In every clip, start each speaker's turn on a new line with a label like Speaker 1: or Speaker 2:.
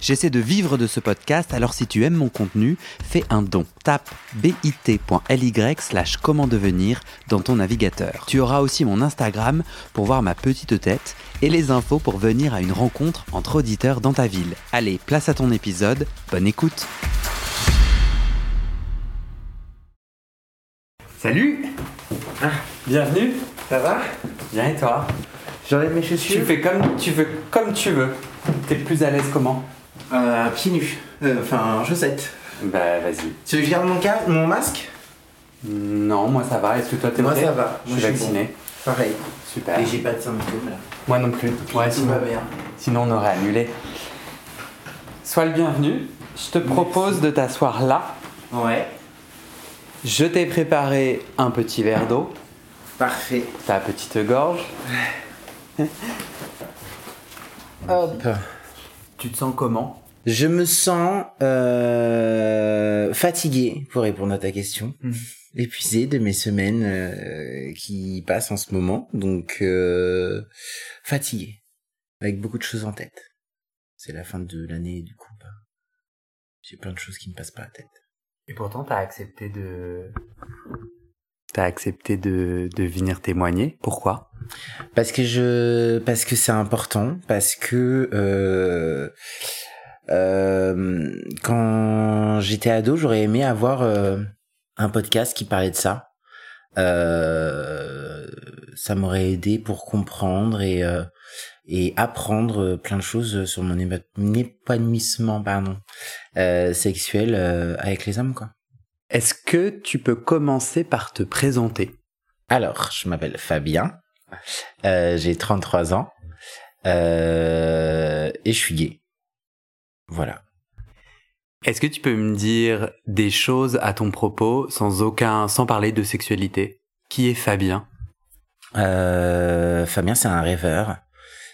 Speaker 1: J'essaie de vivre de ce podcast, alors si tu aimes mon contenu, fais un don. Tape bit.ly slash comment devenir dans ton navigateur. Tu auras aussi mon Instagram pour voir ma petite tête et les infos pour venir à une rencontre entre auditeurs dans ta ville. Allez, place à ton épisode, bonne écoute Salut
Speaker 2: Ah,
Speaker 1: Bienvenue
Speaker 2: ça va?
Speaker 1: Bien et toi?
Speaker 2: J'enlève mes
Speaker 1: Tu
Speaker 2: chaussures
Speaker 1: fais comme tu veux, comme tu veux. T'es plus à l'aise comment?
Speaker 2: Euh, Pieds nus. Euh, enfin, chaussettes.
Speaker 1: Bah vas-y.
Speaker 2: Tu veux que je garde mon, ca- mon masque?
Speaker 1: Non, moi ça va. Est-ce que toi t'es
Speaker 2: Moi ça va.
Speaker 1: Je
Speaker 2: Moi,
Speaker 1: suis
Speaker 2: bon.
Speaker 1: vacciné.
Speaker 2: Pareil.
Speaker 1: Super.
Speaker 2: Et j'ai pas de symptômes là.
Speaker 1: Moi non plus. Ouais,
Speaker 2: Tout
Speaker 1: sinon,
Speaker 2: va bien.
Speaker 1: sinon on aurait annulé. Sois le bienvenu. Je te propose de t'asseoir là.
Speaker 2: Ouais.
Speaker 1: Je t'ai préparé un petit verre d'eau,
Speaker 2: Parfait.
Speaker 1: ta petite gorge.
Speaker 2: Hop.
Speaker 1: Tu te sens comment?
Speaker 2: Je me sens euh, fatigué, pour répondre à ta question.
Speaker 1: Mhm.
Speaker 2: Épuisé de mes semaines euh, qui passent en ce moment. Donc, euh, fatigué. Avec beaucoup de choses en tête. C'est la fin de l'année, du coup. bah, j'ai plein de choses qui me passent pas la tête.
Speaker 1: Et pourtant t'as accepté de... T'as accepté de, de venir témoigner. Pourquoi?
Speaker 2: Parce que je, parce que c'est important, parce que euh, euh, quand j'étais ado, j'aurais aimé avoir euh, un podcast qui parlait de ça. Euh, ça m'aurait aidé pour comprendre et euh, et apprendre plein de choses sur mon épa- mon épanouissement pardon euh, sexuel avec les hommes quoi.
Speaker 1: Est-ce que tu peux commencer par te présenter?
Speaker 2: Alors, je m'appelle Fabien, j'ai 33 ans euh, et je suis gay. Voilà.
Speaker 1: Est-ce que tu peux me dire des choses à ton propos sans aucun, sans parler de sexualité? Qui est Fabien?
Speaker 2: Euh, Fabien, c'est un rêveur.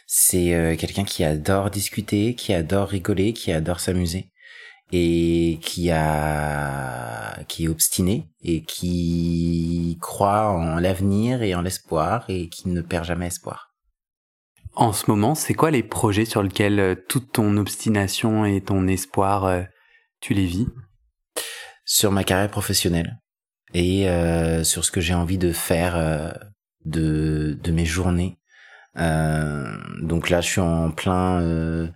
Speaker 2: C'est euh, quelqu'un qui adore discuter, qui adore rigoler, qui adore s'amuser et qui a qui est obstiné et qui croit en l'avenir et en l'espoir et qui ne perd jamais espoir.
Speaker 1: En ce moment, c'est quoi les projets sur lesquels euh, toute ton obstination et ton espoir, euh, tu les vis?
Speaker 2: Sur ma carrière professionnelle et euh, sur ce que j'ai envie de faire euh, de, de mes journées. Euh, donc là, je suis en plein, euh,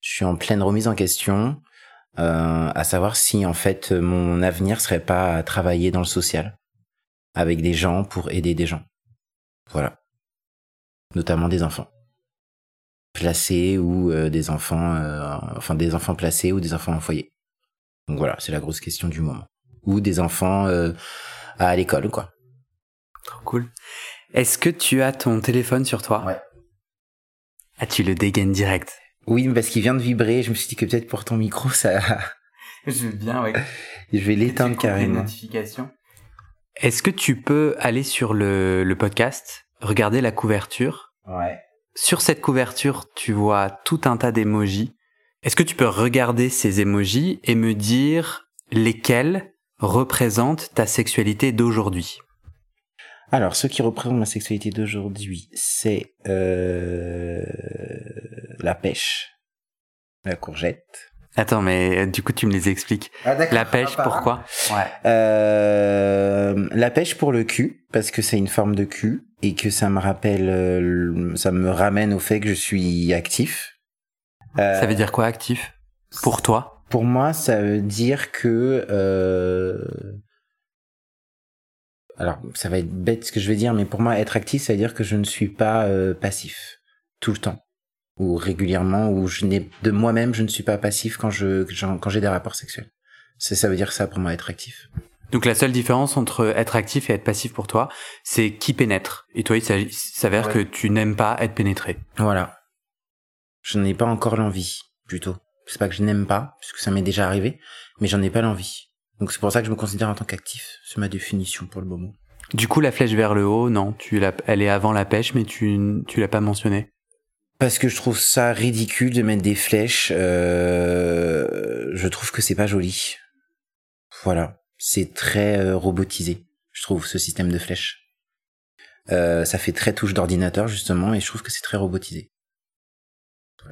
Speaker 2: je suis en pleine remise en question, à savoir si en fait mon avenir serait pas à travailler dans le social avec des gens pour aider des gens. Voilà, notamment des enfants placés ou euh, des enfants, euh, enfin des enfants placés ou des enfants en foyer. Donc voilà, c'est la grosse question du moment. Ou des enfants euh, à l'école, quoi.
Speaker 1: Trop cool. Est-ce que tu as ton téléphone sur toi?
Speaker 2: Ouais.
Speaker 1: Ah, tu le dégaines direct.
Speaker 2: Oui, mais parce qu'il vient de vibrer, je me suis dit que peut-être pour ton micro, ça...
Speaker 1: Je veux bien, oui.
Speaker 2: je vais l'éteindre carrément.
Speaker 1: Est-ce que tu peux aller sur le, le podcast, regarder la couverture
Speaker 2: Ouais.
Speaker 1: Sur cette couverture, tu vois tout un tas d'émojis. Est-ce que tu peux regarder ces émojis et me dire lesquels représentent ta sexualité d'aujourd'hui?
Speaker 2: Alors, ce qui représente ma sexualité d'aujourd'hui, c'est euh, la pêche, la courgette.
Speaker 1: Attends, mais euh, du coup, tu me les expliques.
Speaker 2: Ah.
Speaker 1: La pêche, pourquoi? Ouais.
Speaker 2: Euh, la pêche pour le cul, parce que c'est une forme de cul et que ça me rappelle, euh, ça me ramène au fait que je suis actif. Euh,
Speaker 1: Ça veut dire quoi, actif? Pour toi?
Speaker 2: Pour moi, ça veut dire que... Euh... Alors, ça va être bête ce que je vais dire, mais pour moi, être actif, ça veut dire que je ne suis pas euh, passif tout le temps ou régulièrement, ou je n'ai de moi-même, je ne suis pas passif quand je quand j'ai des rapports sexuels. C'est ça veut dire ça pour moi être actif.
Speaker 1: Donc la seule différence entre être actif et être passif pour toi, c'est qui pénètre. Et toi, il s'avère
Speaker 2: Ouais.
Speaker 1: que tu n'aimes pas être pénétré.
Speaker 2: Voilà. Je n'ai pas encore l'envie, plutôt. C'est pas que je n'aime pas, puisque ça m'est déjà arrivé, mais j'en ai pas l'envie. Donc c'est pour ça que je me considère en tant qu'actif. C'est ma définition pour le moment.
Speaker 1: Du coup, la flèche vers le haut, non, tu l'as, elle est avant la pêche, mais tu, tu l'as pas mentionné.
Speaker 2: Parce que je trouve ça ridicule de mettre des flèches. Euh, je trouve que c'est pas joli. Voilà, c'est très euh, robotisé. Je trouve ce système de flèches. Euh, ça fait très touche d'ordinateur justement, et je trouve que c'est très robotisé.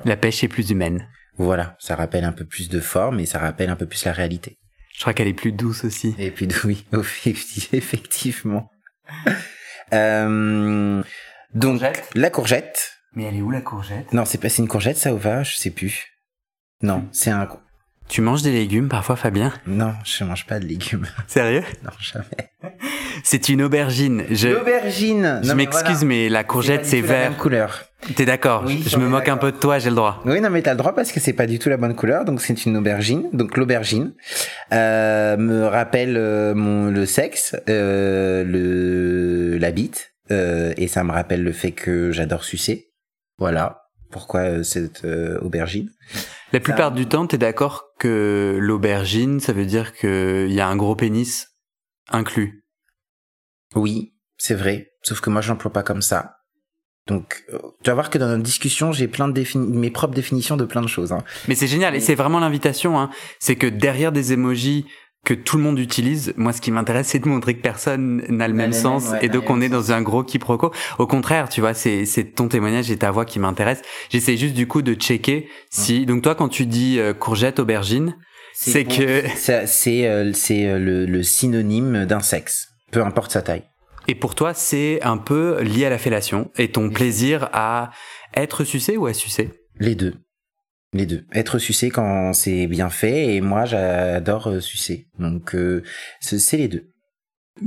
Speaker 1: La pêche est plus humaine.
Speaker 2: Voilà, ça rappelle un peu plus de forme et ça rappelle un peu plus la réalité.
Speaker 1: Je crois qu'elle est plus douce aussi.
Speaker 2: Et puis oui, effectivement. euh, donc la courgette.
Speaker 1: Mais elle est où la courgette?
Speaker 2: Non, c'est pas c'est une courgette ça ou pas Je sais plus. Non, c'est un.
Speaker 1: Tu manges des légumes parfois, Fabien?
Speaker 2: Non, je mange pas de légumes.
Speaker 1: Sérieux?
Speaker 2: Non, jamais.
Speaker 1: C'est une aubergine. Je...
Speaker 2: L'aubergine.
Speaker 1: Je m'excuse, mais la courgette c'est vert.
Speaker 2: La même couleur.
Speaker 1: T'es d'accord?
Speaker 2: Oui,
Speaker 1: Je me moque un peu de toi, j'ai le droit.
Speaker 2: Oui, non, mais t'as le droit parce que c'est pas du tout la bonne couleur. Donc c'est une aubergine. Donc l'aubergine euh, me rappelle euh, mon le sexe, euh, le la bite, euh, et ça me rappelle le fait que j'adore sucer. Voilà pourquoi euh, cette euh, aubergine?
Speaker 1: La plupart du temps, t'es d'accord que l'aubergine, ça veut dire qu'il y a un gros pénis inclus?
Speaker 2: Oui, c'est vrai. Sauf que moi, je l'emploie pas comme ça. Donc, euh, tu vas voir que dans notre discussion, j'ai plein de défini- mes propres définitions de plein de choses. Hein.
Speaker 1: Mais c'est génial, et c'est vraiment l'invitation. Hein. C'est que derrière des emojis que tout le monde utilise, moi ce qui m'intéresse c'est de montrer que personne n'a le même sens et donc on est dans un gros quiproquo. Au contraire, tu vois, c'est c'est ton témoignage et ta voix qui m'intéresse. J'essaie juste du coup de checker si donc toi quand tu dis euh, courgette aubergine, c'est que
Speaker 2: ça- c'est euh, c'est euh, le, le synonyme d'un sexe, peu importe sa taille.
Speaker 1: et pour toi c'est un peu lié à la fellation et ton plaisir à être sucé ou à sucer?
Speaker 2: Les deux. Les deux. Être sucé quand c'est bien fait et moi j'adore euh, sucer. Donc euh, c'est les deux.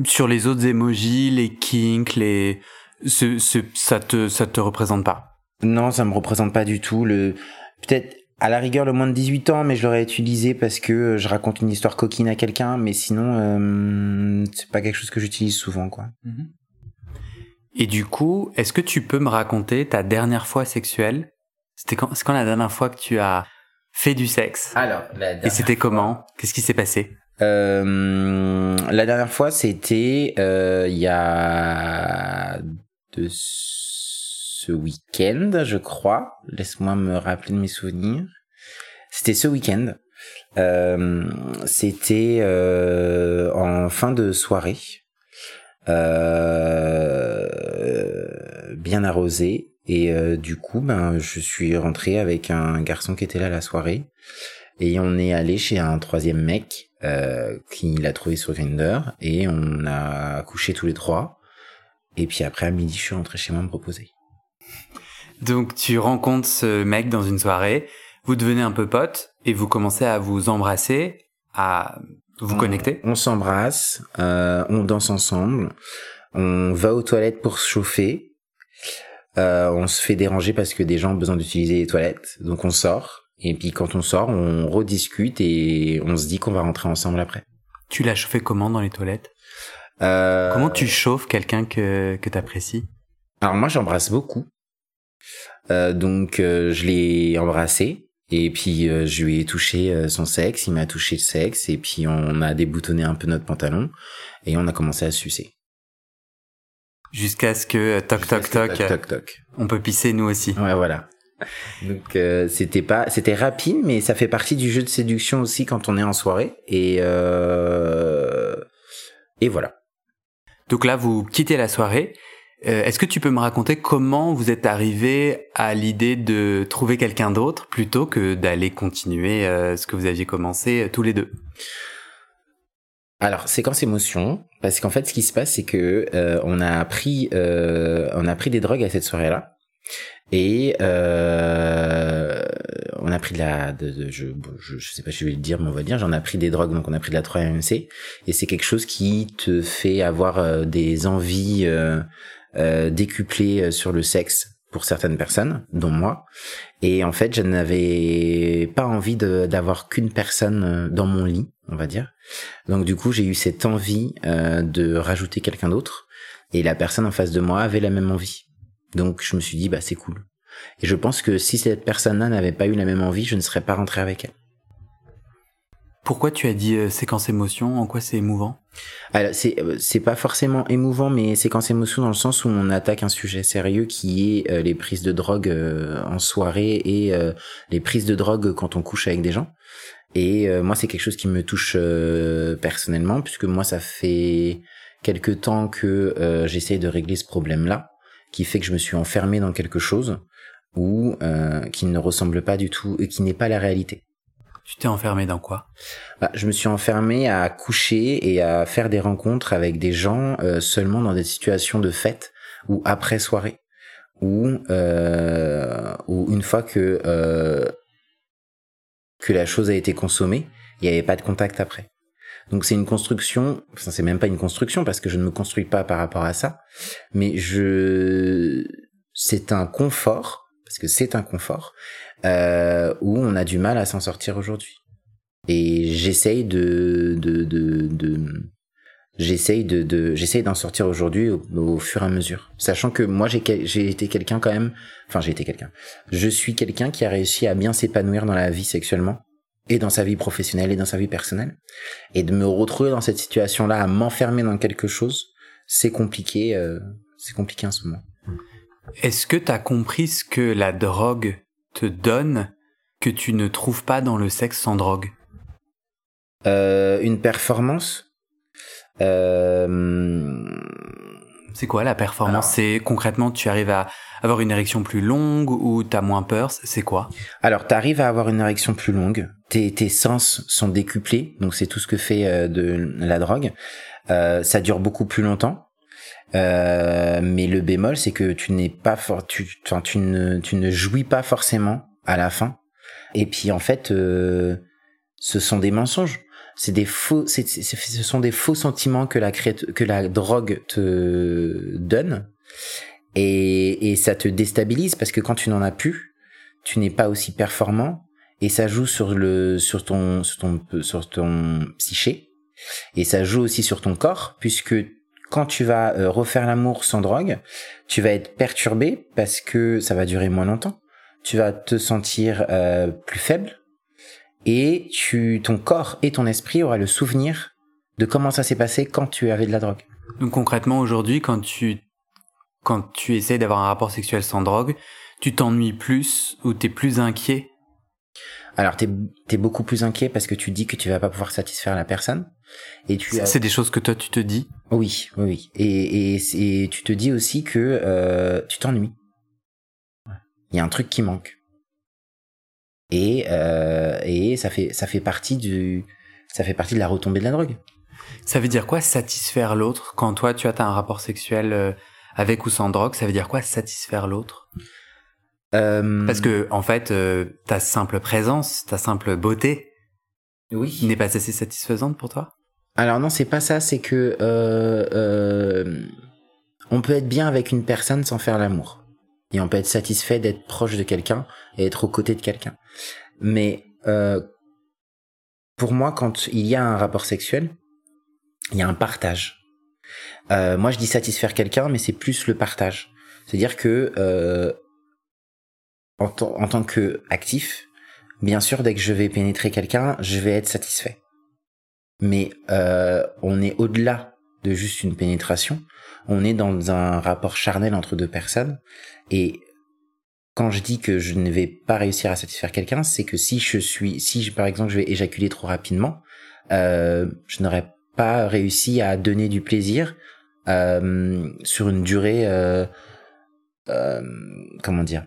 Speaker 1: Sur les autres emojis, les kinks, les ce, ce, ça te ça te représente pas?
Speaker 2: Non, ça me représente pas du tout. Le peut-être à la rigueur le moins de 18 ans, mais je l'aurais utilisé parce que euh, je raconte une histoire coquine à quelqu'un. Mais sinon, euh, c'est pas quelque chose que j'utilise souvent, quoi.
Speaker 1: Et du coup, est-ce que tu peux me raconter ta dernière fois sexuelle? C'était quand, quand la dernière fois que tu as fait du sexe
Speaker 2: Alors, la
Speaker 1: Et c'était comment Qu'est-ce qui s'est passé
Speaker 2: Euh, la dernière fois, c'était euh, il y a de ce week-end, je crois. Laisse-moi me rappeler de mes souvenirs. C'était ce week-end. Euh, c'était en fin de soirée, bien arrosé. Et euh, du coup, ben, je suis rentré avec un garçon qui était là la soirée. Et on est allé chez un troisième mec euh, qui l'a trouvé sur Grindr et on a couché tous les trois. Et puis après à midi, je suis rentré chez moi me reposer.
Speaker 1: Donc tu rencontres ce mec dans une soirée, vous devenez un peu potes et vous commencez à vous embrasser, à vous connecter.
Speaker 2: On s'embrasse, euh, on danse ensemble, on va aux toilettes pour se chauffer. Euh, on se fait déranger parce que des gens ont besoin d'utiliser les toilettes, donc on sort. Et puis quand on sort, on rediscute et on se dit qu'on va rentrer ensemble après.
Speaker 1: Tu l'as chauffé comment dans les toilettes?
Speaker 2: Euh,
Speaker 1: Comment tu chauffes quelqu'un que, que t'apprécies?
Speaker 2: Alors moi j'embrasse beaucoup. Euh, donc euh, je l'ai embrassé et puis euh, je lui ai touché euh, son sexe, il m'a touché le sexe et puis on a déboutonné un peu notre pantalon et on a commencé à sucer.
Speaker 1: Jusqu'à ce que euh, toc toc toc,
Speaker 2: toc toc toc.
Speaker 1: on peut pisser nous aussi.
Speaker 2: Ouais voilà. Donc euh, c'était pas c'était rapide mais ça fait partie du jeu de séduction aussi quand on est en soirée et euh, et voilà.
Speaker 1: Donc là, vous quittez la soirée. Euh, Est-ce que tu peux me raconter comment vous êtes arrivé à l'idée de trouver quelqu'un d'autre plutôt que d'aller continuer euh, ce que vous aviez commencé euh, tous les deux?
Speaker 2: Alors, séquence émotion, parce qu'en fait, ce qui se passe, c'est que euh, on a pris, euh, on a pris des drogues à cette soirée-là, et euh, on a pris de la, de, de- je, je, sais pas si je vais le dire, mais on va dire, j'en ai pris des drogues, donc on a pris de la 3-MMC, et c'est quelque chose qui te fait avoir euh, des envies euh, euh, décuplées sur le sexe pour certaines personnes, dont moi. Et en fait, je n'avais pas envie d'avoir qu'une personne euh, dans mon lit, on va dire. Donc du coup, j'ai eu cette envie euh, de rajouter quelqu'un d'autre. Et la personne en face de moi avait la même envie. Donc je me suis dit, bah c'est cool. Et je pense que si cette personne-là n'avait pas eu la même envie, je ne serais pas rentré avec elle.
Speaker 1: Pourquoi tu as dit séquence émotion? En quoi c'est émouvant?
Speaker 2: Alors c'est c'est pas forcément émouvant mais séquence émotion dans le sens où on attaque un sujet sérieux qui est les prises de drogue en soirée et les prises de drogue quand on couche avec des gens. Et moi c'est quelque chose qui me touche personnellement puisque moi ça fait quelque temps que euh, j'essaye de régler ce problème-là, qui fait que je me suis enfermé dans quelque chose ou euh, qui ne ressemble pas du tout et qui n'est pas la réalité.
Speaker 1: Tu t'es enfermé dans quoi?
Speaker 2: Bah, Je me suis enfermé à coucher et à faire des rencontres avec des gens euh, seulement dans des situations de fête ou après soirée, ou euh, ou une fois que euh, que la chose a été consommée, il n'y avait pas de contact après. Donc c'est une construction, enfin c'est même pas une construction parce que je ne me construis pas par rapport à ça, mais je c'est un confort parce que c'est un confort euh, où on a du mal à s'en sortir aujourd'hui. Et j'essaye de d'en sortir aujourd'hui au, fur et à mesure sachant que moi j'ai été quelqu'un quand même enfin j'ai été quelqu'un je suis quelqu'un qui a réussi à bien s'épanouir dans la vie sexuellement et dans sa vie professionnelle et dans sa vie personnelle. Et de me retrouver dans cette situation-là, à m'enfermer dans quelque chose, c'est compliqué, euh, c'est compliqué en ce moment.
Speaker 1: Est-ce que tu as compris ce que la drogue te donne que tu ne trouves pas dans le sexe sans drogue?
Speaker 2: Euh, Une performance? Euh,
Speaker 1: c'est quoi la performance? C'est concrètement, tu arrives à avoir une érection plus longue ou t'as moins peur? C'est quoi?
Speaker 2: Alors, tu arrives à avoir une érection plus longue. Tes, tes sens sont décuplés, donc c'est tout ce que fait euh, de la drogue. Euh, ça dure beaucoup plus longtemps. Euh, mais le bémol, c'est que tu n'es pas fort, tu, tu ne, tu ne jouis pas forcément à la fin. Et puis en fait, euh, ce sont des mensonges. C'est des faux, ce sont des faux sentiments que la que la drogue te donne, et, et ça te déstabilise parce que quand tu n'en as plus, tu n'es pas aussi performant, et ça joue sur le sur ton sur ton sur ton psyché, et ça joue aussi sur ton corps puisque quand tu vas euh, refaire l'amour sans drogue, tu vas être perturbé parce que ça va durer moins longtemps. Tu vas te sentir euh, plus faible, et tu, ton corps et ton esprit aura le souvenir de comment ça s'est passé quand tu avais de la drogue.
Speaker 1: Donc concrètement aujourd'hui, quand tu quand tu essaies d'avoir un rapport sexuel sans drogue, tu t'ennuies plus ou t'es plus inquiet?
Speaker 2: Alors t'es es beaucoup plus inquiet parce que tu dis que tu vas pas pouvoir satisfaire la personne.
Speaker 1: Et tu c'est des choses que toi tu te dis.
Speaker 2: Oui, oui. Et, et, et tu te dis aussi que euh, tu t'ennuies. Il y a un truc qui manque et euh, et ça fait ça fait partie du ça fait partie de la retombée de la drogue.
Speaker 1: Ça veut dire quoi satisfaire l'autre quand toi tu as un rapport sexuel euh, avec ou sans drogue? Ça veut dire quoi satisfaire l'autre? Euh... Parce que en fait, ta simple présence, ta simple beauté,
Speaker 2: oui,
Speaker 1: n'est pas assez satisfaisante pour toi?
Speaker 2: Alors non, c'est pas ça. C'est que euh, on peut être bien avec une personne sans faire l'amour et on peut être satisfait d'être proche de quelqu'un et être aux côtés de quelqu'un. Mais euh, pour moi, quand il y a un rapport sexuel, il y a un partage. Euh, moi, je dis satisfaire quelqu'un, mais c'est plus le partage. C'est-à-dire que euh, en, en, tant que actif, bien sûr, dès que je vais pénétrer quelqu'un, je vais être satisfait. Mais euh, on est au-delà de juste une pénétration. On est dans un rapport charnel entre deux personnes et quand je dis que je ne vais pas réussir à satisfaire quelqu'un, c'est que si je suis, si par exemple je vais éjaculer trop rapidement, euh, je n'aurais pas réussi à donner du plaisir euh, sur une durée, euh, euh comment dire,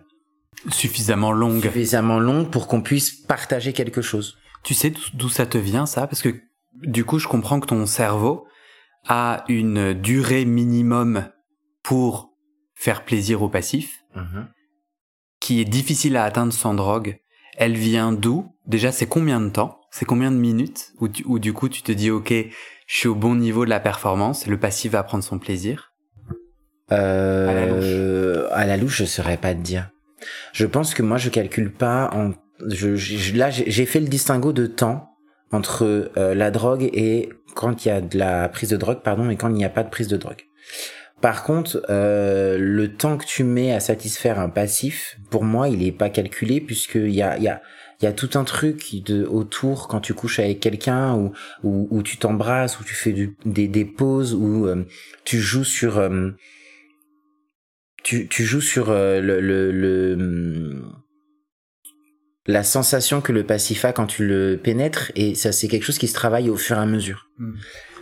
Speaker 1: suffisamment longue,
Speaker 2: suffisamment longue pour qu'on puisse partager quelque chose.
Speaker 1: Tu sais d'où ça te vient ça? Parce que du coup, je comprends que ton cerveau a une durée minimum pour faire plaisir au passif, mhm. qui est difficile à atteindre sans drogue, elle vient d'où? Déjà, c'est combien de temps? C'est combien de minutes? Où, du coup tu te dis, ok, je suis au bon niveau de la performance, le passif va prendre son plaisir?
Speaker 2: Euh, à la louche. À la louche, je saurais pas te dire. Je pense que moi, je calcule pas en. Je, là, j'ai fait le distinguo de temps entre euh, la drogue et quand il y a de la prise de drogue, pardon, et quand il n'y a pas de prise de drogue. Par contre, euh, le temps que tu mets à satisfaire un passif, pour moi, il est pas calculé puisqu'il y a, y a, y a tout un truc de autour quand tu couches avec quelqu'un ou où, tu t'embrasses ou tu fais des, des pauses ou tu joues sur tu, joues sur le, le, le la sensation que le passif a quand tu le pénètres et ça c'est quelque chose qui se travaille au fur et à mesure.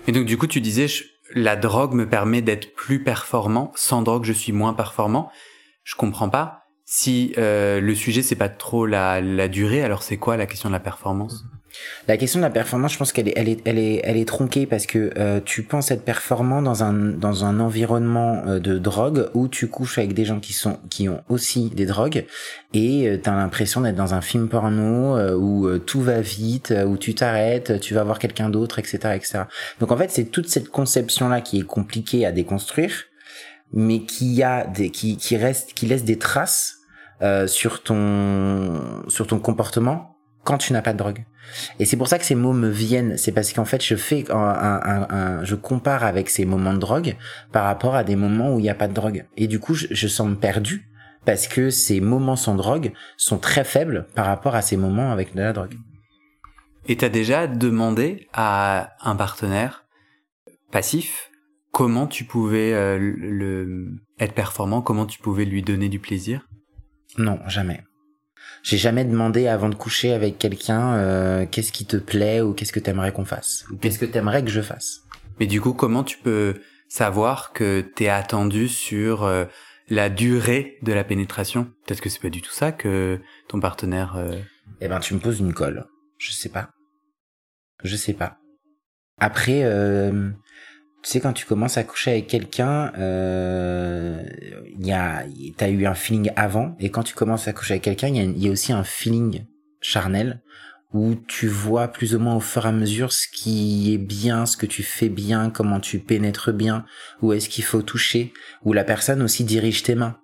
Speaker 1: Et donc du coup tu disais la drogue me permet d'être plus performant, sans drogue je suis moins performant. Je comprends pas. Si euh, le sujet c'est pas trop la, la durée, alors c'est quoi la question de la performance?
Speaker 2: La question de la performance, je pense qu'elle est, elle est, elle est, elle est tronquée parce que euh, tu penses être performant dans un, dans un environnement euh, de drogue où tu couches avec des gens qui sont, qui ont aussi des drogues et euh, t'as l'impression d'être dans un film porno euh, où tout va vite, où tu t'arrêtes, tu vas voir quelqu'un d'autre, etc., etc. Donc en fait, c'est toute cette conception là qui est compliquée à déconstruire, mais qui a des, qui, qui reste, qui laisse des traces sur ton, sur ton comportement quand tu n'as pas de drogue. Et c'est pour ça que ces mots me viennent. C'est parce qu'en fait, je fais un, un, un, je compare avec ces moments de drogue par rapport à des moments où il n'y a pas de drogue. Et du coup, je, je sens perdu parce que ces moments sans drogue sont très faibles par rapport à ces moments avec de la drogue.
Speaker 1: Et t'as déjà demandé à un partenaire passif comment tu pouvais euh, le, être performant, comment tu pouvais lui donner du plaisir?
Speaker 2: Non, jamais. J'ai jamais demandé avant de coucher avec quelqu'un euh, qu'est-ce qui te plaît ou qu'est-ce que t'aimerais qu'on fasse ou qu'est-ce que t'aimerais que je fasse.
Speaker 1: Mais du coup, comment tu peux savoir que t'es attendu sur euh, la durée de la pénétration? Peut-être que c'est pas du tout ça que ton partenaire. Euh...
Speaker 2: Eh ben, tu me poses une colle. Je sais pas. Je sais pas. Après, euh, tu sais quand tu commences à coucher avec quelqu'un euh, y a t'as eu un feeling avant et quand tu commences à coucher avec quelqu'un il y, a aussi un feeling charnel où tu vois plus ou moins au fur et à mesure ce qui est bien ce que tu fais bien comment tu pénètres bien où est-ce qu'il faut toucher où la personne aussi dirige tes mains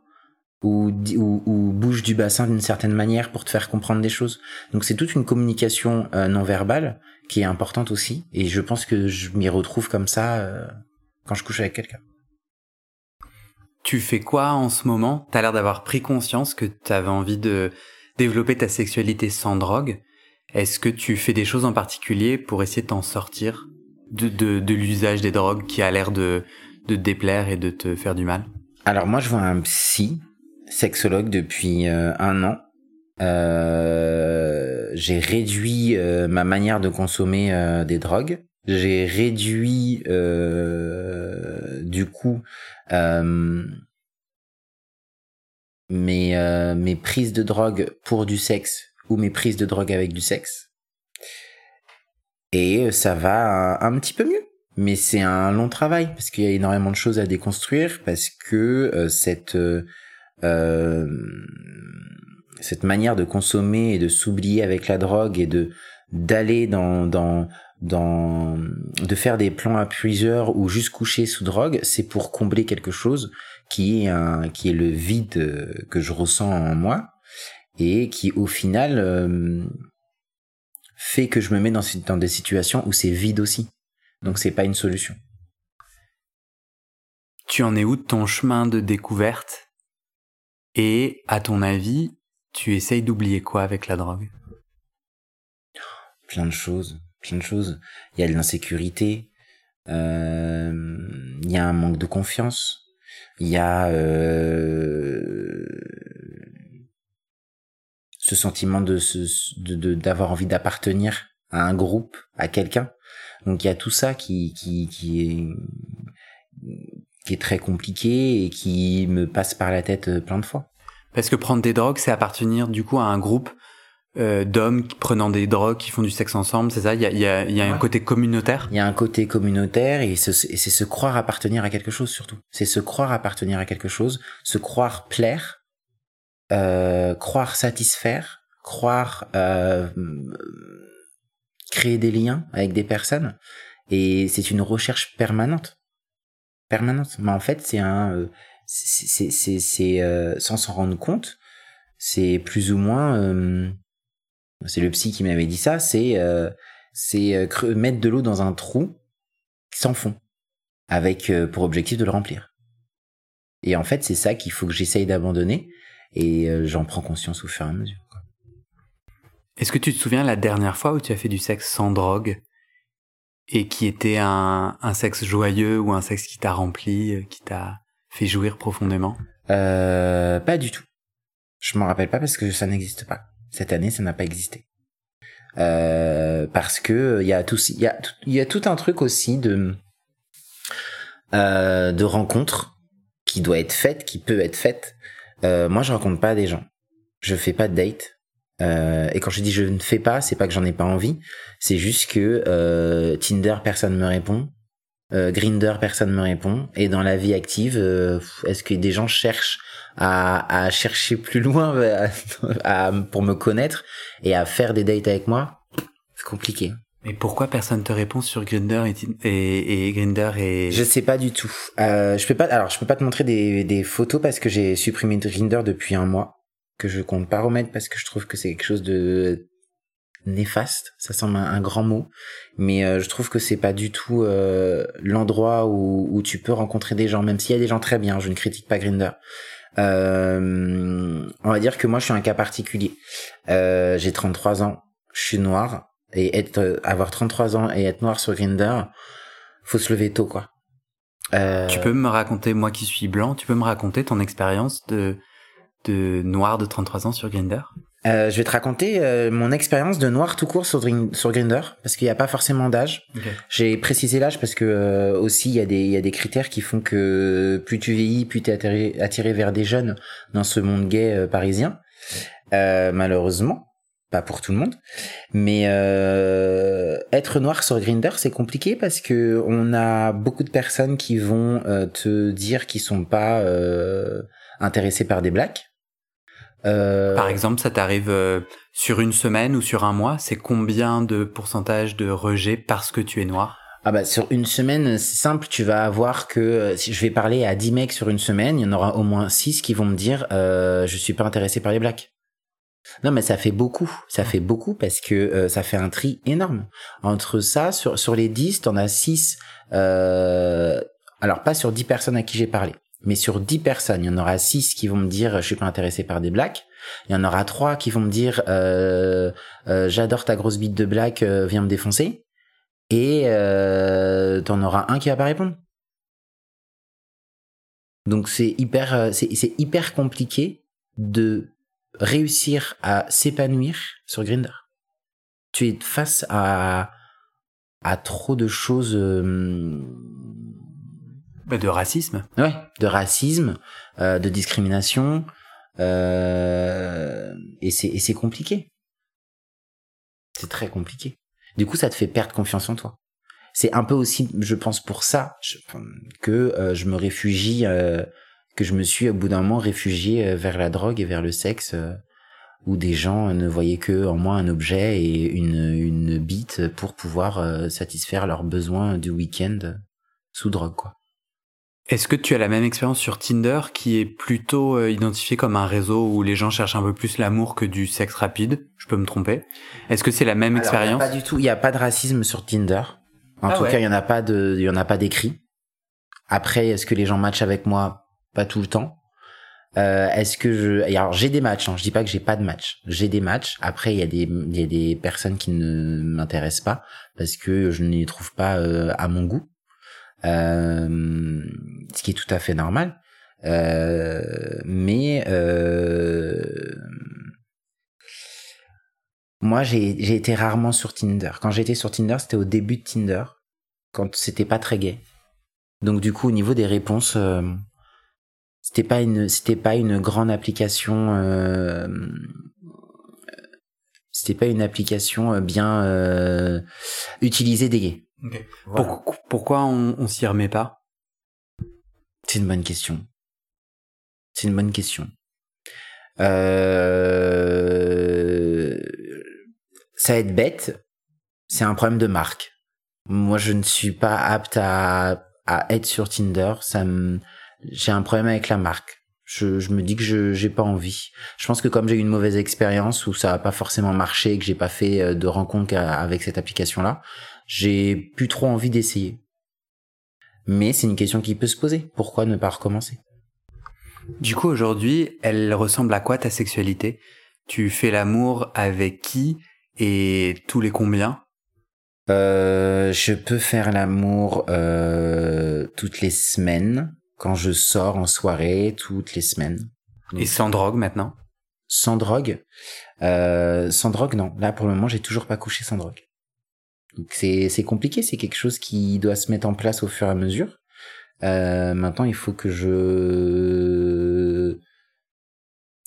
Speaker 2: ou, ou, bouge du bassin d'une certaine manière pour te faire comprendre des choses. Donc c'est toute une communication euh, non verbale qui est importante aussi, et je pense que je m'y retrouve comme ça euh, quand je couche avec quelqu'un.
Speaker 1: Tu fais quoi en ce moment? T'as l'air d'avoir pris conscience que t'avais envie de développer ta sexualité sans drogue. Est-ce que tu fais des choses en particulier pour essayer de t'en sortir? De, de, de l'usage des drogues qui a l'air de, de te déplaire et de te faire du mal?
Speaker 2: Alors moi je vois un psy sexologue depuis euh, un an. Euh, j'ai réduit euh, ma manière de consommer des drogues. J'ai réduit du coup mes, mes prises de drogue pour du sexe ou mes prises de drogue avec du sexe. Et ça va un, petit peu mieux. Mais c'est un long travail parce qu'il y a énormément de choses à déconstruire parce que cette euh, cette manière de consommer et de s'oublier avec la drogue et de d'aller dans dans dans de faire des plans à plusieurs ou juste coucher sous drogue, c'est pour combler quelque chose qui est un qui est le vide que je ressens en moi et qui au final euh, fait que je me mets dans, dans des situations où c'est vide aussi. Donc c'est pas une solution.
Speaker 1: Tu en es où de ton chemin de découverte? Et à ton avis, tu essayes d'oublier quoi avec la drogue?
Speaker 2: Plein de choses, plein de choses. Il y a de l'insécurité, euh, il y a un manque de confiance, il y a euh, ce sentiment de d'avoir envie d'appartenir à un groupe, à quelqu'un. Donc il y a tout ça qui qui est qui est très compliqué et qui me passe par la tête euh, plein de fois.
Speaker 1: Parce que prendre des drogues, c'est appartenir du coup à un groupe euh, d'hommes prenant des drogues, qui font du sexe ensemble, c'est ça? Il y a, y a, y a un côté communautaire?
Speaker 2: Il y a un côté communautaire et c'est se croire appartenir à quelque chose surtout. C'est se croire appartenir à quelque chose, se croire plaire, euh, croire satisfaire, croire euh, créer des liens avec des personnes. Et c'est une recherche permanente permanente. Mais en fait, c'est un, c'est, euh, sans s'en rendre compte, c'est plus ou moins, euh, c'est le psy qui m'avait dit ça, c'est, c'est mettre de l'eau dans un trou sans fond, avec pour objectif de le remplir. Et en fait, c'est ça qu'il faut que j'essaye d'abandonner, et j'en prends conscience au fur et à mesure.
Speaker 1: Est-ce que tu te souviens la dernière fois où tu as fait du sexe sans drogue et qui était un, un sexe joyeux ou un sexe qui t'a rempli, euh, qui t'a fait jouir profondément?
Speaker 2: Euh, Pas du tout. Je m'en rappelle pas parce que ça n'existe pas. Cette année, ça n'a pas existé. Euh, parce que il y a tout, y a, il y a tout un truc aussi de euh, de rencontres qui doit être faite, qui peut être faite. Euh, moi, je rencontre pas des gens. Je fais pas de date. Euh, et quand je dis je ne fais pas, c'est pas que j'en ai pas envie. C'est juste que euh, Tinder, personne me répond. Euh, Grinder, personne me répond. Et dans la vie active, euh, est-ce que des gens cherchent à, à chercher plus loin à, pour me connaître et à faire des dates avec moi? C'est compliqué.
Speaker 1: Mais pourquoi personne te répond sur Grinder et, et, et Grinder et
Speaker 2: Je sais pas du tout. Euh, je peux pas. Alors, je peux pas te montrer des, des photos parce que j'ai supprimé Grinder depuis un mois que je compte pas remettre parce que je trouve que c'est quelque chose de néfaste. Ça semble un, grand mot, mais euh, je trouve que c'est pas du tout euh, l'endroit où, où tu peux rencontrer des gens, même s'il y a des gens très bien. Je ne critique pas Grinder. Euh, on va dire que moi, je suis un cas particulier. Euh, j'ai 33 ans, je suis noir et être avoir 33 ans et être noir sur Grinder, faut se lever tôt quoi.
Speaker 1: Euh... Tu peux me raconter moi qui suis blanc, tu peux me raconter ton expérience de de noir de 33 ans sur Grinder?
Speaker 2: Euh, je vais te raconter euh, mon expérience de noir tout court sur, sur Grinder parce qu'il n'y a pas forcément d'âge. Okay. J'ai précisé l'âge parce que euh, aussi il y a des il y a des critères qui font que plus tu vieillis, plus tu es attiré, attiré vers des jeunes dans ce monde gay euh, parisien. malheureusement, pas pour tout le monde. Mais euh, être noir sur Grinder, c'est compliqué parce que on a beaucoup de personnes qui vont euh, te dire qu'ils sont pas euh, intéressés par des blacks.
Speaker 1: Par exemple, ça t'arrive sur une semaine ou sur un mois, c'est combien de pourcentage de rejet parce que tu es noir?
Speaker 2: Ah bah sur une semaine, c'est simple, tu vas avoir que si je vais parler à 10 mecs sur une semaine, il y en aura au moins 6 qui vont me dire euh, je suis pas intéressé par les blacks. Non, mais ça fait beaucoup. Ça fait beaucoup parce que euh, ça fait un tri énorme. Entre ça, sur, sur les 10, t'en as 6. Euh, alors, pas sur 10 personnes à qui j'ai parlé, mais sur 10 personnes, il y en aura 6 qui vont me dire je suis pas intéressé par des blacks. Il y en aura 3 qui vont me dire euh, euh, j'adore ta grosse bite de black, euh, viens me défoncer. Et euh, t'en auras un qui va pas répondre. Donc c'est hyper, compliqué de réussir à s'épanouir sur Grinder. Tu es face à trop de choses euh...
Speaker 1: bah de racisme.
Speaker 2: Ouais, de racisme, euh, de discrimination euh... et c'est compliqué. C'est très compliqué. Du coup, ça te fait perdre confiance en toi. C'est un peu aussi, je pense, pour ça que euh, je me réfugie euh, que je me suis au bout d'un moment réfugié vers la drogue et vers le sexe où des gens ne voyaient que en moi un objet et une, une bite pour pouvoir satisfaire leurs besoins du week-end sous drogue quoi.
Speaker 1: Est-ce que tu as la même expérience sur Tinder qui est plutôt identifié comme un réseau où les gens cherchent un peu plus l'amour que du sexe rapide? Je peux me tromper. Est-ce que c'est la même expérience?
Speaker 2: Pas du tout. Il n'y a pas de racisme sur Tinder. En ah tout ouais. cas, il y en a pas de, il y en a pas d'écrit. Après, est-ce que les gens matchent avec moi? Pas tout le temps. Euh, est-ce que je alors j'ai des matchs hein, je dis pas que j'ai pas de matchs j'ai des matchs après il y a des il y a des personnes qui ne m'intéressent pas parce que je ne les trouve pas euh, à mon goût euh, ce qui est tout à fait normal. Euh, mais euh, moi j'ai été rarement sur Tinder. Quand j'étais sur Tinder c'était au début de Tinder quand c'était pas très gay. Donc du coup au niveau des réponses euh, c'était pas une c'était pas une grande application euh, c'était pas une application bien euh, utilisée des gays.
Speaker 1: Okay. Voilà. Pourquoi on, on s'y remet pas?
Speaker 2: C'est une bonne question. C'est une bonne question. Euh, ça va être bête. C'est un problème de marque. Moi, je ne suis pas apte à, à être sur Tinder. Ça me j'ai un problème avec la marque. Je, je me dis que je j'ai pas envie. Je pense que comme j'ai eu une mauvaise expérience où ça a pas forcément marché, que j'ai pas fait de rencontre avec cette application là, j'ai plus trop envie d'essayer. Mais c'est une question qui peut se poser. Pourquoi ne pas recommencer?
Speaker 1: Du coup, aujourd'hui, elle ressemble à quoi ta sexualité? Tu fais l'amour avec qui et tous les combien?
Speaker 2: Euh, Je peux faire l'amour euh, toutes les semaines, quand je sors en soirée, toutes les semaines.
Speaker 1: Et sans drogue maintenant
Speaker 2: Sans drogue euh, Sans drogue, non. Là, pour le moment, j'ai toujours pas couché sans drogue. C'est c'est compliqué, c'est quelque chose qui doit se mettre en place au fur et à mesure. Euh, maintenant, il faut que je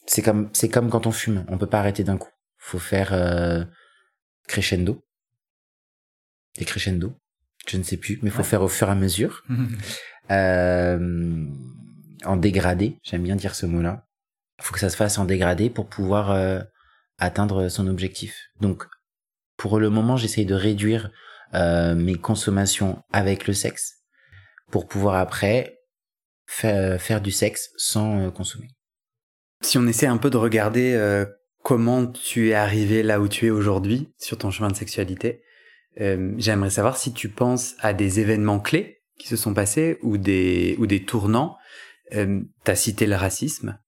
Speaker 2: c'est comme c'est comme quand on fume, on peut pas arrêter d'un coup. Faut faire euh, crescendo. Et crescendo, je ne sais plus, mais faut faire au fur et à mesure. euh, en dégradé, j'aime bien dire ce mot-là. Faut que ça se fasse en dégradé pour pouvoir euh, atteindre son objectif. Donc, pour le moment, j'essaye de réduire euh, mes consommations avec le sexe pour pouvoir après faire, du sexe sans consommer.
Speaker 1: Si on essaie un peu de regarder comment tu es arrivé là où tu es aujourd'hui sur ton chemin de sexualité, j'aimerais savoir si tu penses à des événements clés qui se sont passés ou des, ou des tournants. Euh, tu as cité le racisme.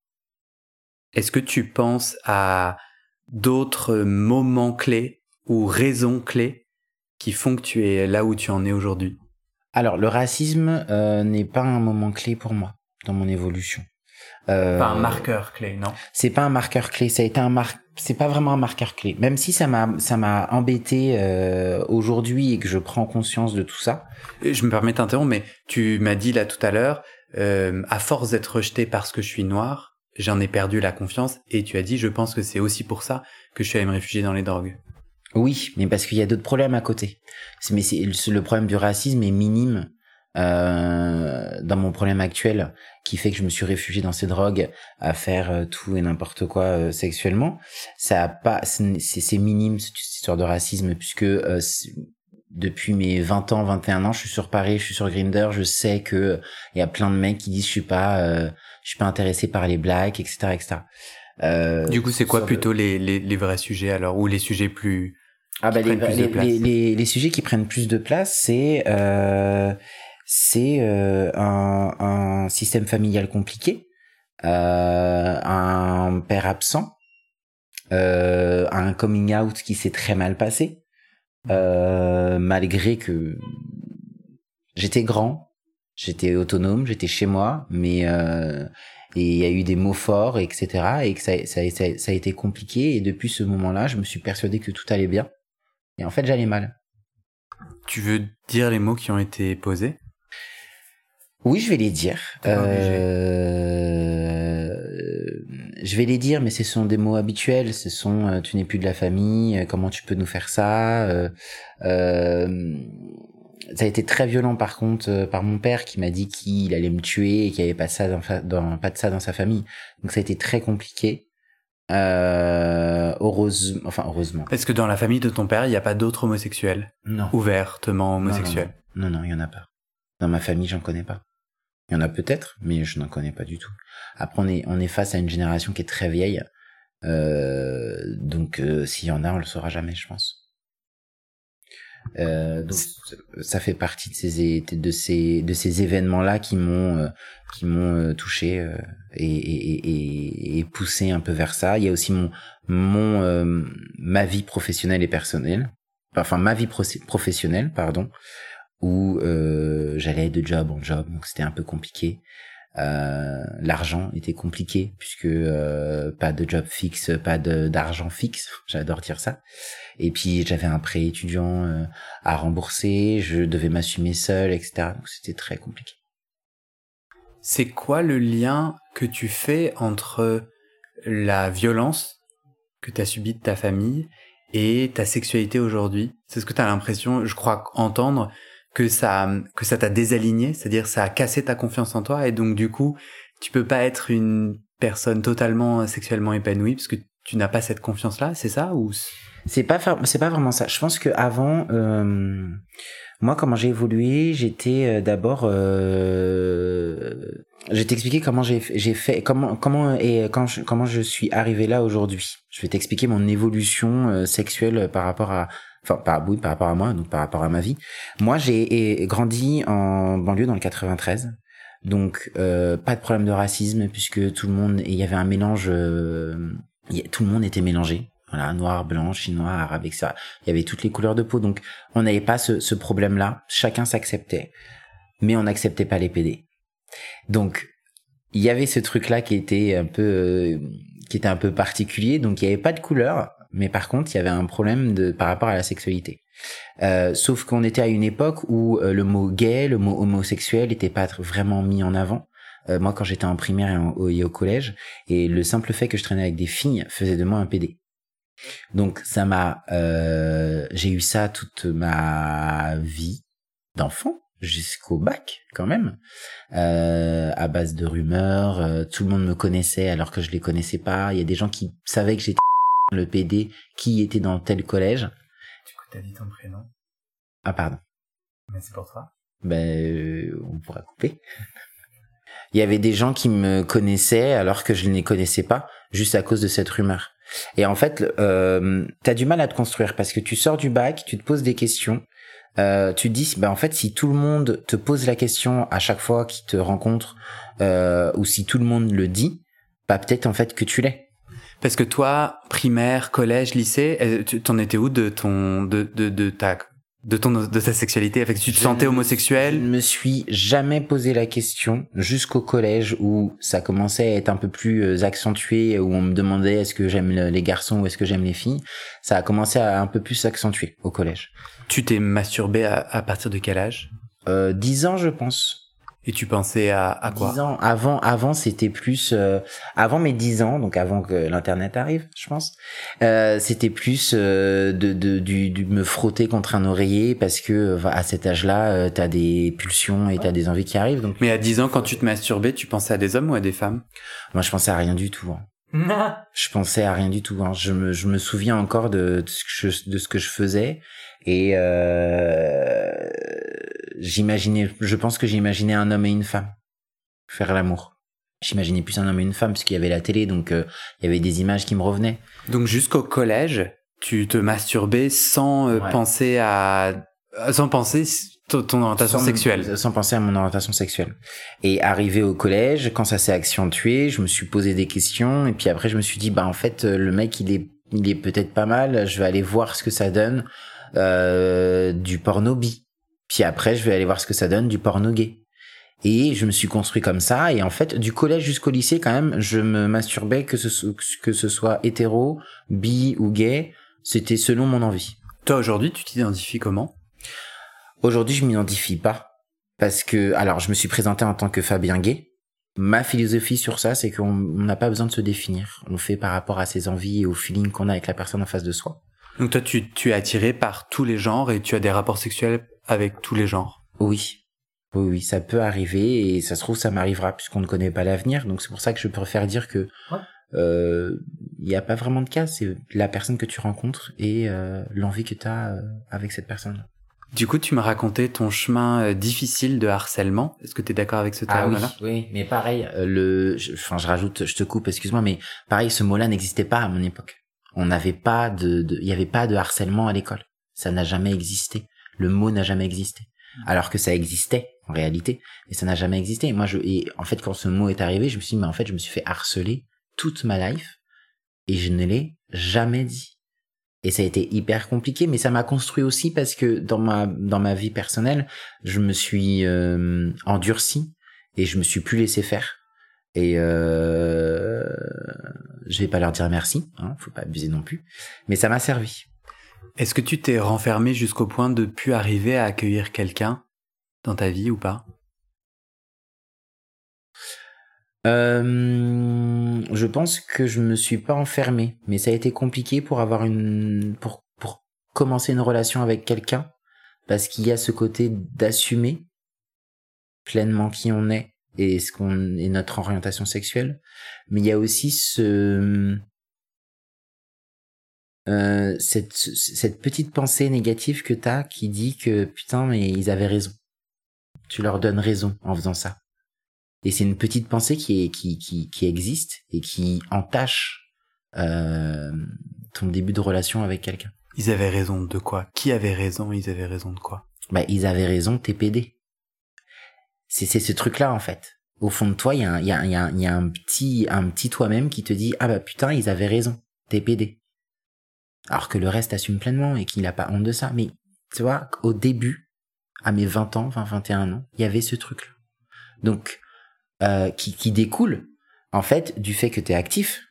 Speaker 1: Est-ce que tu penses à d'autres moments clés ou raisons clés qui font que tu es là où tu en es aujourd'hui?
Speaker 2: Alors, le racisme euh, n'est pas un moment clé pour moi dans mon évolution.
Speaker 1: Euh, pas un marqueur clé, non?
Speaker 2: C'est pas un marqueur clé. Ça a été un mar... C'est pas vraiment un marqueur clé. Même si ça m'a ça m'a embêté euh, aujourd'hui et que je prends conscience de tout ça.
Speaker 1: Je me permets d'interrompre, mais tu m'as dit là tout à l'heure, euh, à force d'être rejeté parce que je suis noir, j'en ai perdu la confiance. Et tu as dit, je pense que c'est aussi pour ça que je suis allé me réfugier dans les drogues.
Speaker 2: Oui, mais parce qu'il y a d'autres problèmes à côté. Mais c'est le problème du racisme est minime euh, dans mon problème actuel qui fait que je me suis réfugié dans ces drogues à faire euh, tout et n'importe quoi euh, sexuellement ça a pas c'est minime cette histoire de racisme puisque euh, depuis mes 20 ans 21 ans je suis sur Paris je suis sur Grinder je sais que il y a plein de mecs qui disent je suis pas euh, je suis pas intéressé par les blacks etc etc
Speaker 1: euh, du coup c'est quoi plutôt les, les, les vrais sujets alors ou les sujets plus
Speaker 2: ah bah les, les, les, les, les, sujets qui prennent plus de place c'est euh, c'est euh, un, un, système familial compliqué, euh, un père absent, euh, un coming out qui s'est très mal passé, malgré que j'étais grand, j'étais autonome, j'étais chez moi, mais et il y a eu des mots forts, etc. Et que ça, ça, ça, ça a été compliqué. Et depuis ce moment-là, je me suis persuadé que tout allait bien. Et en fait, j'allais mal.
Speaker 1: Tu veux dire les mots qui ont été posés?
Speaker 2: Oui, je vais les dire. Euh... Je vais les dire, mais ce sont des mots habituels. Ce sont euh, tu n'es plus de la famille. Euh, comment tu peux nous faire ça euh... Ça a été très violent par contre par mon père qui m'a dit qu'il allait me tuer et qu'il n'y avait pas ça dans, dans, pas de ça dans sa famille. Donc ça a été très compliqué. Euh, heureusement, enfin heureusement.
Speaker 1: Est-ce que dans la famille de ton père, il n'y a pas d'autres homosexuels?
Speaker 2: Non.
Speaker 1: Ouvertement homosexuels
Speaker 2: Non, non, il non, y en a pas. Dans ma famille, j'en connais pas. Il y en a peut-être, mais je n'en connais pas du tout. Après, on est, on est face à une génération qui est très vieille. Euh, donc, euh, s'il y en a, on le saura jamais, je pense. Euh, donc, ça fait partie de ces, de ces, de ces événements-là qui m'ont, euh, qui m'ont euh, touché euh, et, et, et, et, poussé un peu vers ça. Il y a aussi mon, mon, ma vie professionnelle et personnelle. Enfin, ma vie pro professionnelle, pardon où euh, j'allais de job en job, donc c'était un peu compliqué. Euh, L'argent était compliqué puisque euh, pas de job fixe, pas d'argent fixe. J'adore dire ça. Et puis j'avais un prêt étudiant euh, à rembourser, je devais m'assumer seul, etc. Donc c'était très compliqué.
Speaker 1: C'est quoi le lien que tu fais entre la violence que tu as subie de ta famille et ta sexualité aujourd'hui? C'est ce que tu as l'impression, je crois entendre, que ça que ça t'a désaligné, c'est-à-dire ça a cassé ta confiance en toi et donc du coup tu peux pas être une personne totalement sexuellement épanouie parce que tu n'as pas cette confiance là, c'est ça ou
Speaker 2: C'est pas c'est pas vraiment ça. Je pense que avant euh, moi comment j'ai évolué, j'étais euh, d'abord euh, je vais t'expliquer comment j'ai j'ai fait comment comment et quand je, comment je suis arrivé là aujourd'hui. Je vais t'expliquer mon évolution euh, sexuelle par rapport à enfin par oui par rapport à moi donc par rapport à ma vie moi j'ai grandi en banlieue dans le 93 donc euh, pas de problème de racisme puisque tout le monde il y avait un mélange euh, tout le monde était mélangé. Voilà, noir, blanc, chinois, arabe, etc. Il y avait toutes les couleurs de peau, donc on n'avait pas ce, ce problème-là. Chacun s'acceptait, mais on n'acceptait pas les PD. Donc il y avait ce truc-là qui était un peu, euh, qui était un peu particulier. Donc il y avait pas de couleur, mais par contre il y avait un problème de par rapport à la sexualité. Euh, sauf qu'on était à une époque où euh, le mot gay, le mot homosexuel n'était pas vraiment mis en avant. Euh, moi, quand j'étais en primaire et, au, collège, et le simple fait que je traînais avec des filles faisait de moi un PD. Donc ça m'a, euh, j'ai eu ça toute ma vie d'enfant jusqu'au bac quand même, euh, à base de rumeurs. Euh, tout le monde me connaissait alors que je les connaissais pas. Il y a des gens qui savaient que j'étais le PD, qui était dans tel collège.
Speaker 3: Du coup, t'as dit ton prénom
Speaker 2: Ah pardon.
Speaker 3: Mais c'est pour toi
Speaker 2: Ben, euh, on pourra couper. Il y avait des gens qui me connaissaient alors que je ne les connaissais pas, juste à cause de cette rumeur. Et en fait, euh, t'as du mal à te construire parce que tu sors du bac, tu te poses des questions, euh, tu te dis, bah en fait, si tout le monde te pose la question à chaque fois qu'il te rencontre, euh, ou si tout le monde le dit, bah peut-être en fait que tu l'es.
Speaker 1: Parce que toi, primaire, collège, lycée, euh, tu t'en étais où de ton de de, de ta de ton de ta sexualité? Avec tu te sentais homosexuel?
Speaker 2: Je ne me suis jamais posé la question jusqu'au collège où ça commençait à être un peu plus euh, accentué où on me demandait est-ce que j'aime les garçons ou est-ce que j'aime les filles. Ça a commencé à un peu plus s'accentuer au collège.
Speaker 1: Tu t'es masturbé à, à, partir de quel âge?
Speaker 2: Euh, 10 ans je pense.
Speaker 1: Et tu pensais à, à quoi
Speaker 2: 10 ans. Avant, avant c'était plus... Euh, avant mes 10 ans, donc avant que l'Internet arrive, je pense, euh, c'était plus euh, de, de, du, du, me frotter contre un oreiller parce que à cet âge-là, euh, t'as des pulsions et t'as des envies qui arrivent. Donc...
Speaker 1: Mais à 10 ans, quand tu te masturbais, tu pensais à des hommes ou à des femmes?
Speaker 2: Moi, je pensais à rien du tout. Hein. je pensais à rien du tout. Hein. Je, me, je me souviens encore de, de, ce que je, de ce que je faisais et euh, j'imaginais, je pense que j'imaginais un homme et une femme faire l'amour. J'imaginais plus un homme et une femme parce qu'il y avait la télé, donc euh, il y avait des images qui me revenaient.
Speaker 1: Donc jusqu'au collège, tu te masturbais sans euh,
Speaker 2: Ouais.
Speaker 1: penser à, sans penser ton, ton orientation
Speaker 2: Sans-
Speaker 1: sexuelle.
Speaker 2: Sans penser à mon orientation sexuelle. Et arrivé au collège, quand ça s'est accentué, je me suis posé des questions et puis après je me suis dit bah en fait le mec il est il est peut-être pas mal, je vais aller voir ce que ça donne euh, du porno bi. Puis après je vais aller voir ce que ça donne du porno gay. Et je me suis construit comme ça et en fait du collège jusqu'au lycée quand même, je me masturbais que ce que ce soit hétéro, bi ou gay, c'était selon mon envie.
Speaker 1: Toi aujourd'hui, tu t'identifies comment?
Speaker 2: Aujourd'hui, je m'identifie pas parce que alors je me suis présenté en tant que Fabien Gay. Ma philosophie sur ça, c'est qu'on on n'a pas besoin de se définir. On fait par rapport à ses envies et au feeling qu'on a avec la personne en face de soi.
Speaker 1: Donc toi, tu, tu es attiré par tous les genres et tu as des rapports sexuels avec tous les genres.
Speaker 2: Oui. Oui, oui, ça peut arriver et ça se trouve, ça m'arrivera puisqu'on ne connaît pas l'avenir. Donc c'est pour ça que je préfère dire que
Speaker 3: Ouais.
Speaker 2: euh, il n'y a pas vraiment de cas. C'est la personne que tu rencontres et euh, l'envie que tu as avec cette personne.
Speaker 1: Du coup, tu me racontais ton chemin euh, difficile de harcèlement. Est-ce que tu es d'accord avec ce
Speaker 2: Ah oui,
Speaker 1: terme-là?
Speaker 2: oui, mais pareil, euh, le, je- enfin, je rajoute, je te coupe, excuse-moi, mais pareil, ce mot-là n'existait pas à mon époque. On n'avait pas de, de- il y avait pas de harcèlement à l'école. Ça n'a jamais existé. Le mot n'a jamais existé. Alors que ça existait, en réalité, mais ça n'a jamais existé. Et moi, je, et en fait, quand ce mot est arrivé, je me suis dit, mais en fait, je me suis fait harceler toute ma life et je ne l'ai jamais dit. Et ça a été hyper compliqué, mais ça m'a construit aussi parce que dans ma dans ma vie personnelle, je me suis euh, endurci et je me suis plus laissé faire. Et euh, je vais pas leur dire merci, hein, faut pas abuser non plus, mais ça m'a servi.
Speaker 1: Est-ce que tu t'es renfermé jusqu'au point de plus arriver à accueillir quelqu'un dans ta vie ou pas?
Speaker 2: Euh, je pense que je me suis pas enfermé, mais ça a été compliqué pour avoir une pour pour commencer une relation avec quelqu'un parce qu'il y a ce côté d'assumer pleinement qui on est et ce qu'on notre orientation sexuelle, mais il y a aussi ce euh, cette cette petite pensée négative que t'as qui dit que putain mais ils avaient raison. Tu leur donnes raison en faisant ça. Et c'est une petite pensée qui, est, qui, qui, qui existe et qui entache euh, ton début de relation avec quelqu'un.
Speaker 1: Ils avaient raison de quoi? Qui avait raison? Ils avaient raison de quoi?
Speaker 2: Bah, ils avaient raison, t'es PD. C'est, ce truc-là, en fait. Au fond de toi, il y a, y, a, y, y a un petit, un petit toi-même qui te dit ah bah putain ils avaient raison, t'es pédé. Alors que le reste assume pleinement et qu'il a pas honte de ça. Mais tu vois, au début, à mes 20 ans, 20, 21 ans, il y avait ce truc-là. Donc, euh, qui, qui découle, en fait, du fait que tu es actif.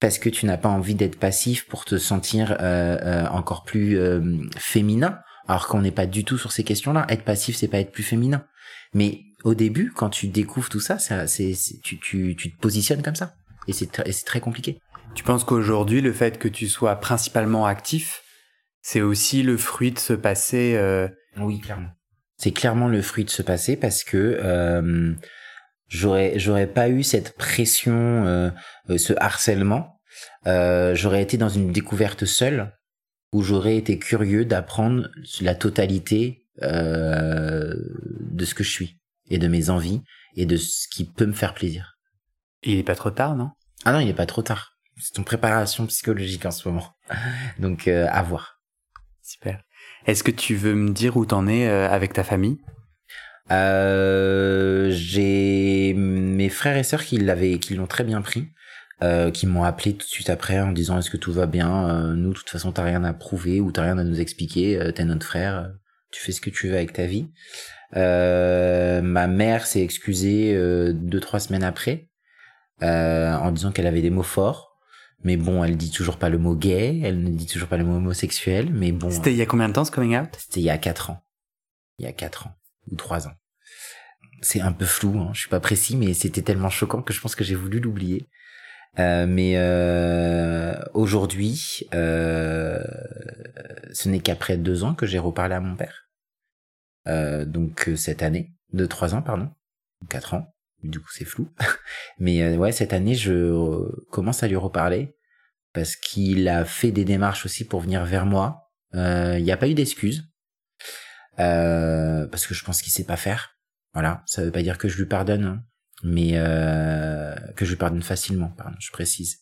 Speaker 2: Parce que tu n'as pas envie d'être passif pour te sentir euh, euh, encore plus euh, féminin. Alors qu'on n'est pas du tout sur ces questions-là. Être passif, c'est pas être plus féminin. Mais au début, quand tu découvres tout ça, ça c'est, tu, tu, tu te positionnes comme ça. Et c'est, tr- et c'est très compliqué.
Speaker 1: Tu penses qu'aujourd'hui, le fait que tu sois principalement actif, c'est aussi le fruit de ce passé euh,
Speaker 2: Oui, clairement. C'est clairement le fruit de ce passé parce que euh, j'aurais j'aurais pas eu cette pression, euh, ce harcèlement. J'aurais été dans une découverte seule où j'aurais été curieux d'apprendre la totalité euh, de ce que je suis et de mes envies et de ce qui peut me faire plaisir.
Speaker 1: Il est pas trop tard, non?
Speaker 2: Ah non, il est pas trop tard. C'est en préparation psychologique en ce moment. Donc euh, à voir.
Speaker 1: Super. Est-ce que tu veux me dire où t'en es euh, avec ta famille?
Speaker 2: Euh, j'ai mes frères et sœurs qui l'avaient, qui l'ont très bien pris, euh, qui m'ont appelé tout de suite après en disant est-ce que tout va bien? Euh, Nous, de toute façon, t'as rien à prouver ou t'as rien à nous expliquer. euh, T'es notre frère, tu fais ce que tu veux avec ta vie. Euh, ma mère s'est excusée euh, deux trois semaines après euh, en disant qu'elle avait des mots forts. Mais bon, elle dit toujours pas le mot gay, elle ne dit toujours pas le mot homosexuel, mais bon.
Speaker 1: C'était il y a combien de temps ce coming out?
Speaker 2: C'était il y a quatre ans. Il y a quatre ans. Ou trois ans. C'est un peu flou, hein, je suis pas précis, mais c'était tellement choquant que je pense que j'ai voulu l'oublier. Euh, mais euh, aujourd'hui, euh, ce n'est qu'après deux ans que j'ai reparlé à mon père. Donc cette année, de trois ans, pardon, quatre ans. Du coup, c'est flou. mais ouais, cette année, je commence à lui reparler parce qu'il a fait des démarches aussi pour venir vers moi. Il n'y a pas eu d'excuses. Parce que je pense qu'il sait pas faire. Voilà, ça veut pas dire que je lui pardonne, hein, mais que je lui pardonne facilement, pardon, je précise.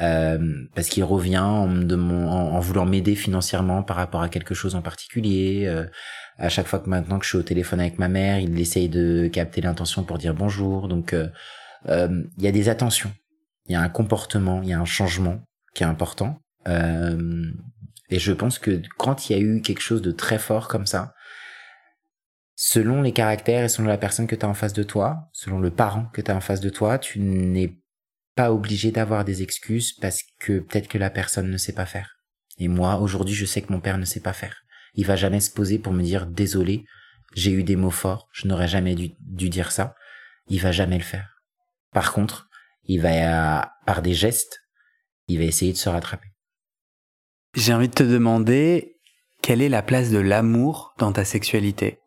Speaker 2: Euh, parce qu'il revient en, voulant m'aider financièrement par rapport à quelque chose en particulier. Euh, à chaque fois que maintenant que je suis au téléphone avec ma mère, il essaye de capter l'intention pour dire bonjour. Donc, euh, euh, il y a des attentions, il y a un comportement, il y a un changement qui est important. Euh, et je pense que quand il y a eu quelque chose de très fort comme ça, selon les caractères et selon la personne que tu as en face de toi, selon le parent que tu as en face de toi, tu n'es pas obligé d'avoir des excuses parce que peut-être que la personne ne sait pas faire. Et moi, aujourd'hui, je sais que mon père ne sait pas faire. Il va jamais se poser pour me dire désolé, j'ai eu des mots forts, je n'aurais jamais dû, dû dire ça. Il va jamais le faire. Par contre, il va, par des gestes, il va essayer de se rattraper.
Speaker 1: J'ai envie de te demander quelle est la place de l'amour dans ta sexualité?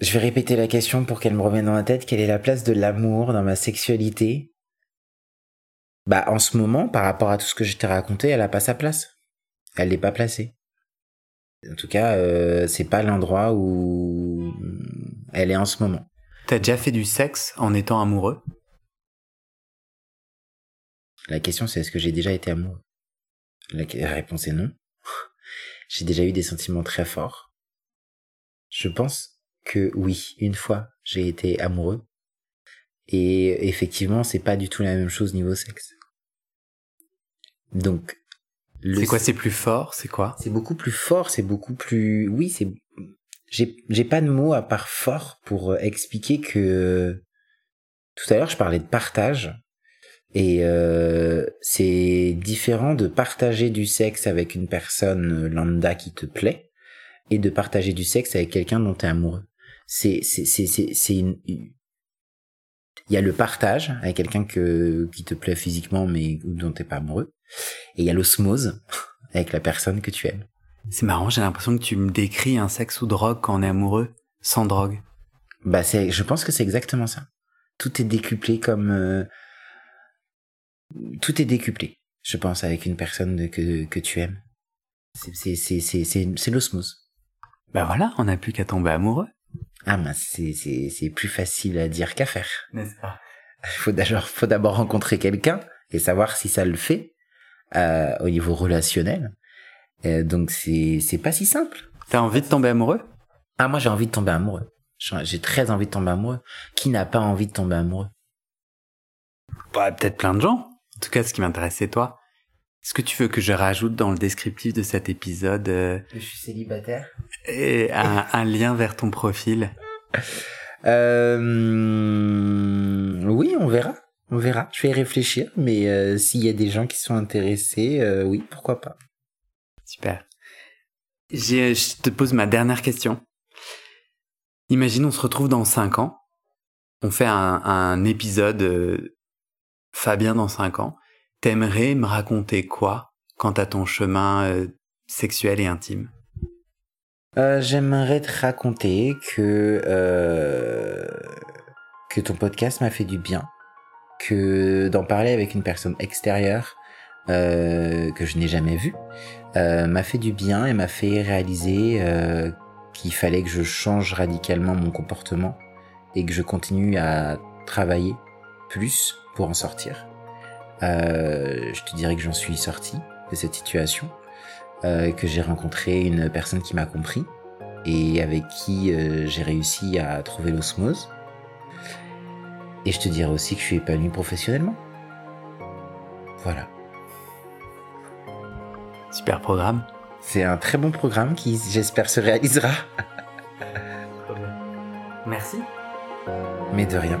Speaker 2: Je vais répéter la question pour qu'elle me revienne dans la tête. Quelle est la place de l'amour dans ma sexualité? Bah, en ce moment, par rapport à tout ce que je t'ai raconté, elle a pas sa place. Elle n'est pas placée. En tout cas, euh, c'est pas l'endroit où elle est en ce moment.
Speaker 1: T'as déjà fait du sexe en étant amoureux?
Speaker 2: La question, c'est est-ce que j'ai déjà été amoureux? La... la réponse est non. j'ai déjà eu des sentiments très forts. Je pense que oui, une fois, j'ai été amoureux. Et effectivement, c'est pas du tout la même chose niveau sexe. Donc,
Speaker 1: C'est quoi C'est plus fort C'est quoi?
Speaker 2: C'est beaucoup plus fort, c'est beaucoup plus oui, c'est j'ai j'ai pas de mots à part fort pour euh, expliquer que tout à l'heure je parlais de partage et euh, c'est différent de partager du sexe avec une personne lambda qui te plaît et de partager du sexe avec quelqu'un dont tu es amoureux. C'est c'est c'est une il y a le partage avec quelqu'un que qui te plaît physiquement mais dont t'es pas amoureux et il y a l'osmose avec la personne que tu aimes.
Speaker 1: C'est marrant, j'ai l'impression que tu me décris un sexe sous drogue quand on est amoureux, sans drogue.
Speaker 2: Bah c'est, je pense que c'est exactement ça. Tout est décuplé comme, euh, tout est décuplé. Je pense avec une personne que que tu aimes. C'est c'est c'est, c'est l'osmose.
Speaker 1: Bah voilà, on n'a plus qu'à tomber amoureux.
Speaker 2: Ah bah c'est c'est c'est plus facile à dire qu'à faire.
Speaker 1: N'est-ce pas?
Speaker 2: Faut d'abord faut d'abord rencontrer quelqu'un et savoir si ça le fait euh, au niveau relationnel. Euh, donc c'est c'est pas si simple.
Speaker 1: T'as envie de tomber amoureux?
Speaker 2: Ah moi j'ai envie de tomber amoureux. J'ai très envie de tomber amoureux. Qui n'a pas envie de tomber amoureux?
Speaker 1: Bah, Peut-être plein de gens. En tout cas, ce qui m'intéresse, c'est toi. Est-ce que tu veux que je rajoute dans le descriptif de cet épisode euh,
Speaker 2: que je suis célibataire
Speaker 1: et un, un lien vers ton profil?
Speaker 2: Euh, Oui, on verra. On verra. Je vais y réfléchir, mais euh, s'il y a des gens qui sont intéressés, euh, oui, pourquoi pas.
Speaker 1: Super. Je te pose ma dernière question. Imagine, on se retrouve dans cinq ans. On fait un, un épisode Fabien dans cinq ans. T'aimerais me raconter quoi quant à ton chemin euh, sexuel et intime?
Speaker 2: Euh, J'aimerais te raconter que euh, que ton podcast m'a fait du bien, que d'en parler avec une personne extérieure que je n'ai jamais vue m'a fait du bien et m'a fait réaliser qu'il fallait que je change radicalement mon comportement et que je continue à travailler plus pour en sortir. Euh, je te dirais que j'en suis sorti de cette situation, euh, que j'ai rencontré une personne qui m'a compris et avec qui euh, j'ai réussi à trouver l'osmose. Et je te dirais aussi que je suis épanoui professionnellement. Voilà.
Speaker 1: Super programme.
Speaker 2: C'est un très bon programme qui, j'espère, se réalisera.
Speaker 1: Merci.
Speaker 2: Mais de rien.